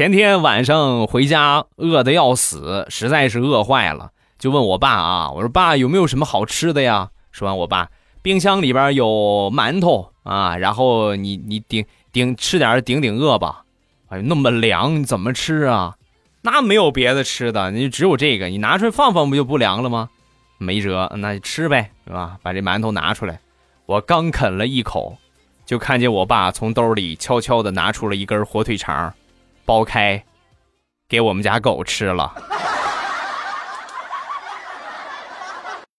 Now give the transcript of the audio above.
前天晚上回家，饿得要死，实在是饿坏了，就问我爸啊，我说爸有没有什么好吃的呀？说完，我爸冰箱里边有馒头啊，然后你你顶顶吃点顶顶饿吧。哎呦，那么凉，你怎么吃啊？那没有别的吃的，你只有这个，你拿出来放放不就不凉了吗？没辙，那就吃呗，是吧？把这馒头拿出来，我刚啃了一口，就看见我爸从兜里悄悄的拿出了一根火腿肠，剥开，给我们家狗吃了。